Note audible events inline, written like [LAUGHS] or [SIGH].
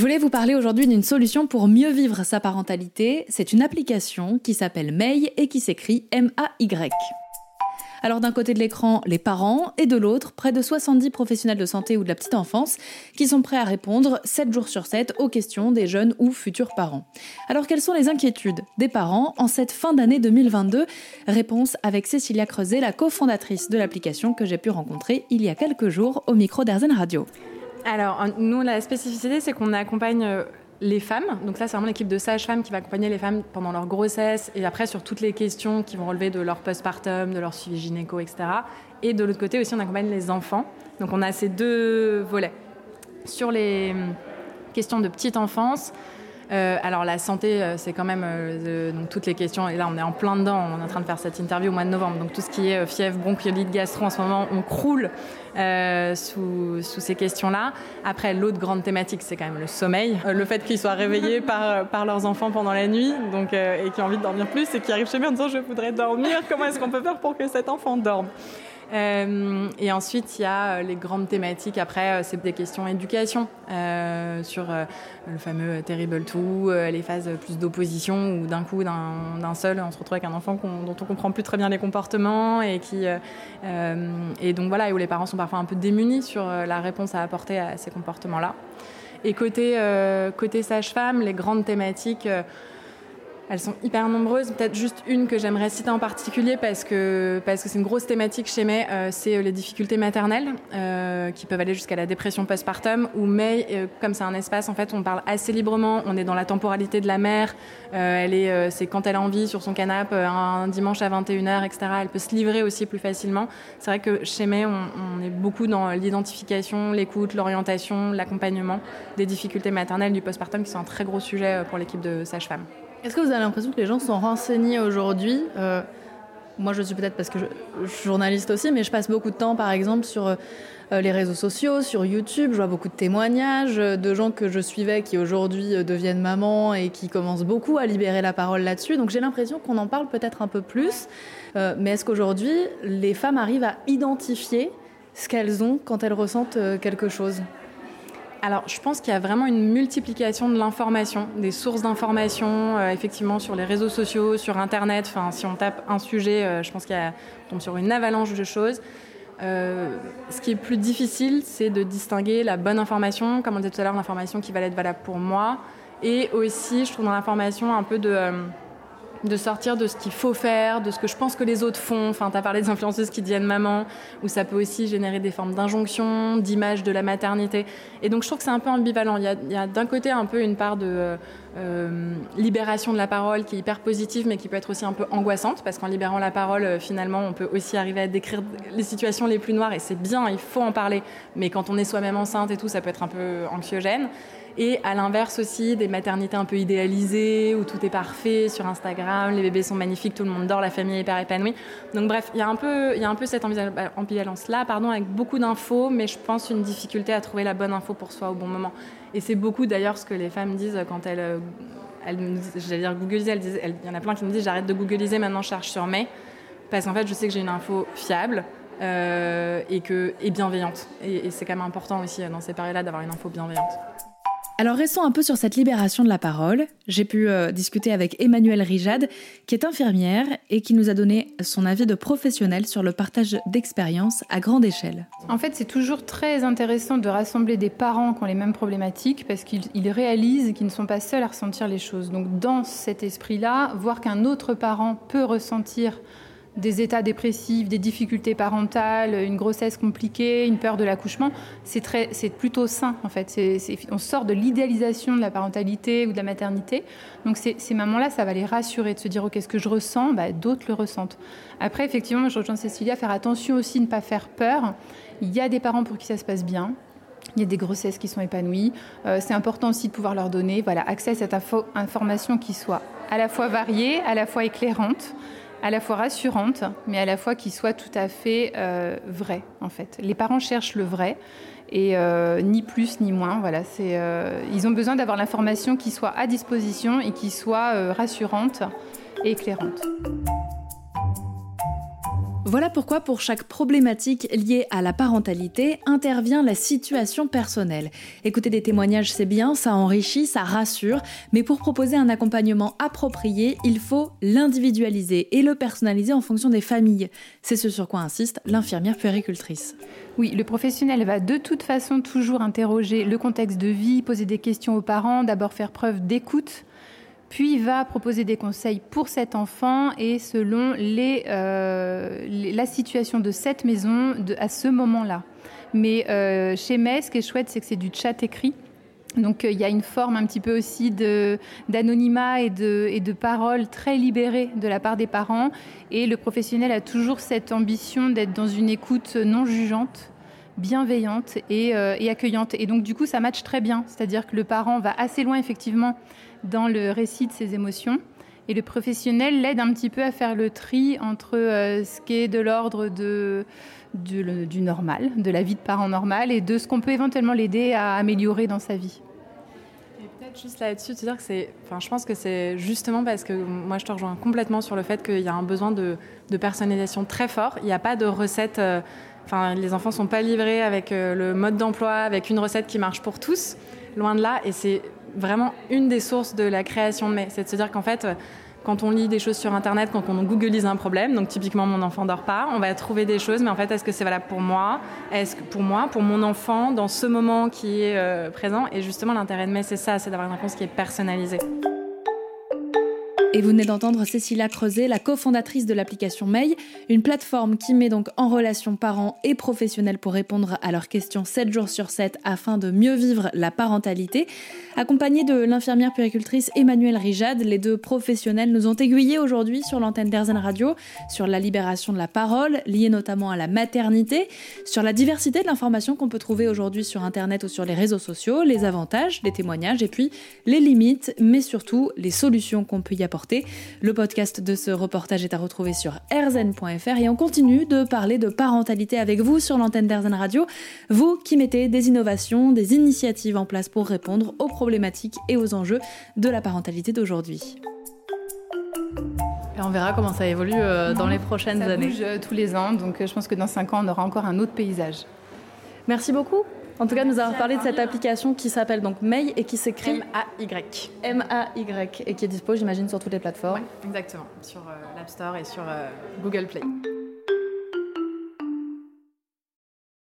Je voulais vous parler aujourd'hui d'une solution pour mieux vivre sa parentalité. C'est une application qui s'appelle May et qui s'écrit M-A-Y. Alors d'un côté de l'écran, les parents, et de l'autre, près de 70 professionnels de santé ou de la petite enfance qui sont prêts à répondre 7 jours sur 7 aux questions des jeunes ou futurs parents. Alors quelles sont les inquiétudes des parents en cette fin d'année 2022 Réponse avec Cécilia Creuset, la cofondatrice de l'application que j'ai pu rencontrer il y a quelques jours au micro d'Arzen Radio. Alors, nous, la spécificité, c'est qu'on accompagne euh, les femmes. Donc ça, c'est vraiment l'équipe de sages-femmes qui va accompagner les femmes pendant leur grossesse et après sur toutes les questions qui vont relever de leur postpartum, de leur suivi gynéco, etc. Et de l'autre côté aussi, on accompagne les enfants. Donc on a ces deux volets. Sur les hum, questions de petite enfance, euh, alors la santé, euh, c'est quand même euh, donc toutes les questions. Et là, on est en plein dedans. On est en train de faire cette interview au mois de novembre. Donc tout ce qui est fièvre, bronchiolite, gastro, en ce moment, on croule sous, sous, ces questions-là. Après, l'autre grande thématique, c'est quand même le sommeil. le fait qu'ils soient réveillés [LAUGHS] par, par leurs enfants pendant la nuit, donc et qui ont envie de dormir plus, et qui arrivent chez moi en disant je voudrais dormir. Comment est-ce qu'on peut faire pour que cet enfant dorme? Et ensuite, il y a euh, les grandes thématiques. Après, euh, c'est des questions éducation sur le fameux Terrible Two, les phases plus d'opposition où d'un coup, d'un seul, on se retrouve avec un enfant dont on comprend plus très bien les comportements et qui et donc voilà, où les parents sont parfois un peu démunis sur la réponse à apporter à ces comportements-là. Et côté sage-femme, les grandes thématiques elles sont hyper nombreuses. Peut-être juste une que j'aimerais citer en particulier parce que parce que c'est une grosse thématique chez May, euh, c'est euh, les difficultés maternelles euh, qui peuvent aller jusqu'à la dépression postpartum. Où May, comme c'est un espace, en fait, on parle assez librement. On est dans la temporalité de la mère. elle est, c'est quand elle a envie sur son canapé un dimanche à 21h, etc. Elle peut se livrer aussi plus facilement. C'est vrai que chez May, on, on est beaucoup dans l'identification, l'écoute, l'orientation, l'accompagnement des difficultés maternelles du postpartum qui sont un très gros sujet pour l'équipe de sages-femmes. Est-ce que vous avez l'impression que les gens sont renseignés aujourd'hui? Euh, Moi, je suis peut-être parce que je, suis journaliste aussi, mais je passe beaucoup de temps, par exemple, sur euh, les réseaux sociaux, sur YouTube. Je vois beaucoup de témoignages de gens que je suivais qui aujourd'hui euh, deviennent mamans et qui commencent beaucoup à libérer la parole là-dessus. Donc j'ai l'impression qu'on en parle peut-être un peu plus. mais est-ce qu'aujourd'hui, les femmes arrivent à identifier ce qu'elles ont quand elles ressentent quelque chose? Alors, je pense qu'il y a vraiment une multiplication de l'information, des sources d'information, euh, effectivement, sur les réseaux sociaux, sur Internet. Enfin, si on tape un sujet, euh, je pense qu'il tombe sur une avalanche de choses. Euh, ce qui est plus difficile, c'est de distinguer la bonne information, comme on disait tout à l'heure, l'information qui va être valable pour moi, et aussi, je trouve dans l'information un peu de de sortir de ce qu'il faut faire, de ce que je pense que les autres font. Enfin, tu as parlé des influenceuses qui deviennent maman, où ça peut aussi générer des formes d'injonction, d'image de la maternité. Et donc, je trouve que c'est un peu ambivalent. Il y a, d'un côté un peu une part de euh, libération de la parole qui est hyper positive, mais qui peut être aussi un peu angoissante, parce qu'en libérant la parole, euh, finalement, on peut aussi arriver à décrire les situations les plus noires, et c'est bien, il faut en parler. Mais quand on est soi-même enceinte et tout, ça peut être un peu anxiogène. Et à l'inverse aussi, des maternités un peu idéalisées, où tout est parfait sur Instagram, les bébés sont magnifiques, tout le monde dort, la famille est hyper épanouie. Donc bref, il y a un peu, il y a cette ambivalence-là, pardon, avec beaucoup d'infos, mais je pense une difficulté à trouver la bonne info pour soi au bon moment. Et c'est beaucoup d'ailleurs ce que les femmes disent quand elles, elles j'allais dire googliser, il y en a plein qui me disent j'arrête de googliser, maintenant je cherche sur May, parce qu'en fait je sais que j'ai une info fiable. Euh, et, que, et bienveillante. Et, et c'est quand même important aussi dans ces périodes-là d'avoir une info bienveillante. Alors restons un peu sur cette libération de la parole. J'ai pu euh, discuter avec Emmanuelle Rijad, qui est infirmière et qui nous a donné son avis de professionnel sur le partage d'expériences à grande échelle. En fait, c'est toujours très intéressant de rassembler des parents qui ont les mêmes problématiques parce qu'ils réalisent qu'ils ne sont pas seuls à ressentir les choses. Donc dans cet esprit-là, voir qu'un autre parent peut ressentir des états dépressifs, des difficultés parentales, une grossesse compliquée, une peur de l'accouchement, c'est très, c'est plutôt sain en fait. on sort de l'idéalisation de la parentalité ou de la maternité. Donc ces, mamans-là, ça va les rassurer de se dire ok, ce que je ressens, bah, d'autres le ressentent. Après, effectivement, je rejoins Cécilia, faire attention aussi, ne pas faire peur. Il y a des parents pour qui ça se passe bien. Il y a des grossesses qui sont épanouies. Euh, c'est important aussi de pouvoir leur donner voilà, accès à cette information qui soit à la fois variée, à la fois éclairante à la fois rassurante, mais à la fois qui soit tout à fait euh, vraie, en fait. Les parents cherchent le vrai, et euh, ni plus ni moins. Voilà, euh, ils ont besoin d'avoir l'information qui soit à disposition et qui soit rassurante et éclairante. Voilà pourquoi pour chaque problématique liée à la parentalité intervient la situation personnelle. Écouter des témoignages c'est bien, ça enrichit, ça rassure, mais pour proposer un accompagnement approprié, il faut l'individualiser et le personnaliser en fonction des familles. C'est ce sur quoi insiste l'infirmière puéricultrice. Oui, le professionnel va de toute façon toujours interroger le contexte de vie, poser des questions aux parents, d'abord faire preuve d'écoute puis va proposer des conseils pour cet enfant et selon euh, la situation de cette maison à ce moment-là. Mais euh, chez MES, ce qui est chouette, c'est que c'est du chat écrit. Donc euh, il y a une forme un petit peu aussi d'anonymat et de, et de parole très libérée de la part des parents. Et le professionnel a toujours cette ambition d'être dans une écoute non jugeante bienveillante et, et, accueillante. Et donc du coup, ça matche très bien. C'est-à-dire que le parent va assez loin effectivement dans le récit de ses émotions. Et le professionnel l'aide un petit peu à faire le tri entre euh, ce qui est de l'ordre de, du, normal, de la vie de parent normal, et de ce qu'on peut éventuellement l'aider à améliorer dans sa vie. Peut-être juste là-dessus, te dire que c'est, enfin, je pense que c'est justement parce que moi je te rejoins complètement sur le fait qu'il y a un besoin de, personnalisation très fort. Il n'y a pas de recette. Euh, les enfants sont pas livrés avec euh, le mode d'emploi, avec une recette qui marche pour tous. Loin de là, et c'est vraiment une des sources de la création de mai. C'est de se dire qu'en fait, quand on lit des choses sur Internet, quand on googlise un problème, donc typiquement mon enfant dort pas, on va trouver des choses, mais en fait, est-ce que c'est valable pour moi? Est-ce que pour moi, pour mon enfant, dans ce moment qui est euh, présent? Et justement, l'intérêt de mai, c'est ça, c'est d'avoir une réponse qui est personnalisée. Et vous venez d'entendre Cécilia Creuset, la cofondatrice de l'application May, une plateforme qui met donc en relation parents et professionnels pour répondre à leurs questions 7 jours sur 7 afin de mieux vivre la parentalité. Accompagnée de l'infirmière puéricultrice Emmanuelle Rijad, les deux professionnels nous ont aiguillés aujourd'hui sur l'antenne d'Erzen Radio, sur la libération de la parole, liée notamment à la maternité, sur la diversité de l'information qu'on peut trouver aujourd'hui sur Internet ou sur les réseaux sociaux, les avantages, les témoignages et puis les limites, mais surtout les solutions qu'on peut y apporter. Le podcast de ce reportage est à retrouver sur erzen.fr et on continue de parler de parentalité avec vous sur l'antenne d'Erzen Radio, vous qui mettez des innovations, des initiatives en place pour répondre aux problématiques et aux enjeux de la parentalité d'aujourd'hui. Et on verra comment ça évolue euh, dans les prochaines ça années. Bouge euh, tous les ans, donc euh, je pense que dans 5 ans, on aura encore un autre paysage. Merci beaucoup. En tout cas, nous avons parlé de cette application qui s'appelle donc May et qui s'écrit M-A-Y. M-A-Y et qui est dispo, j'imagine, sur toutes les plateformes. exactement, sur l'App Store et sur Google Play.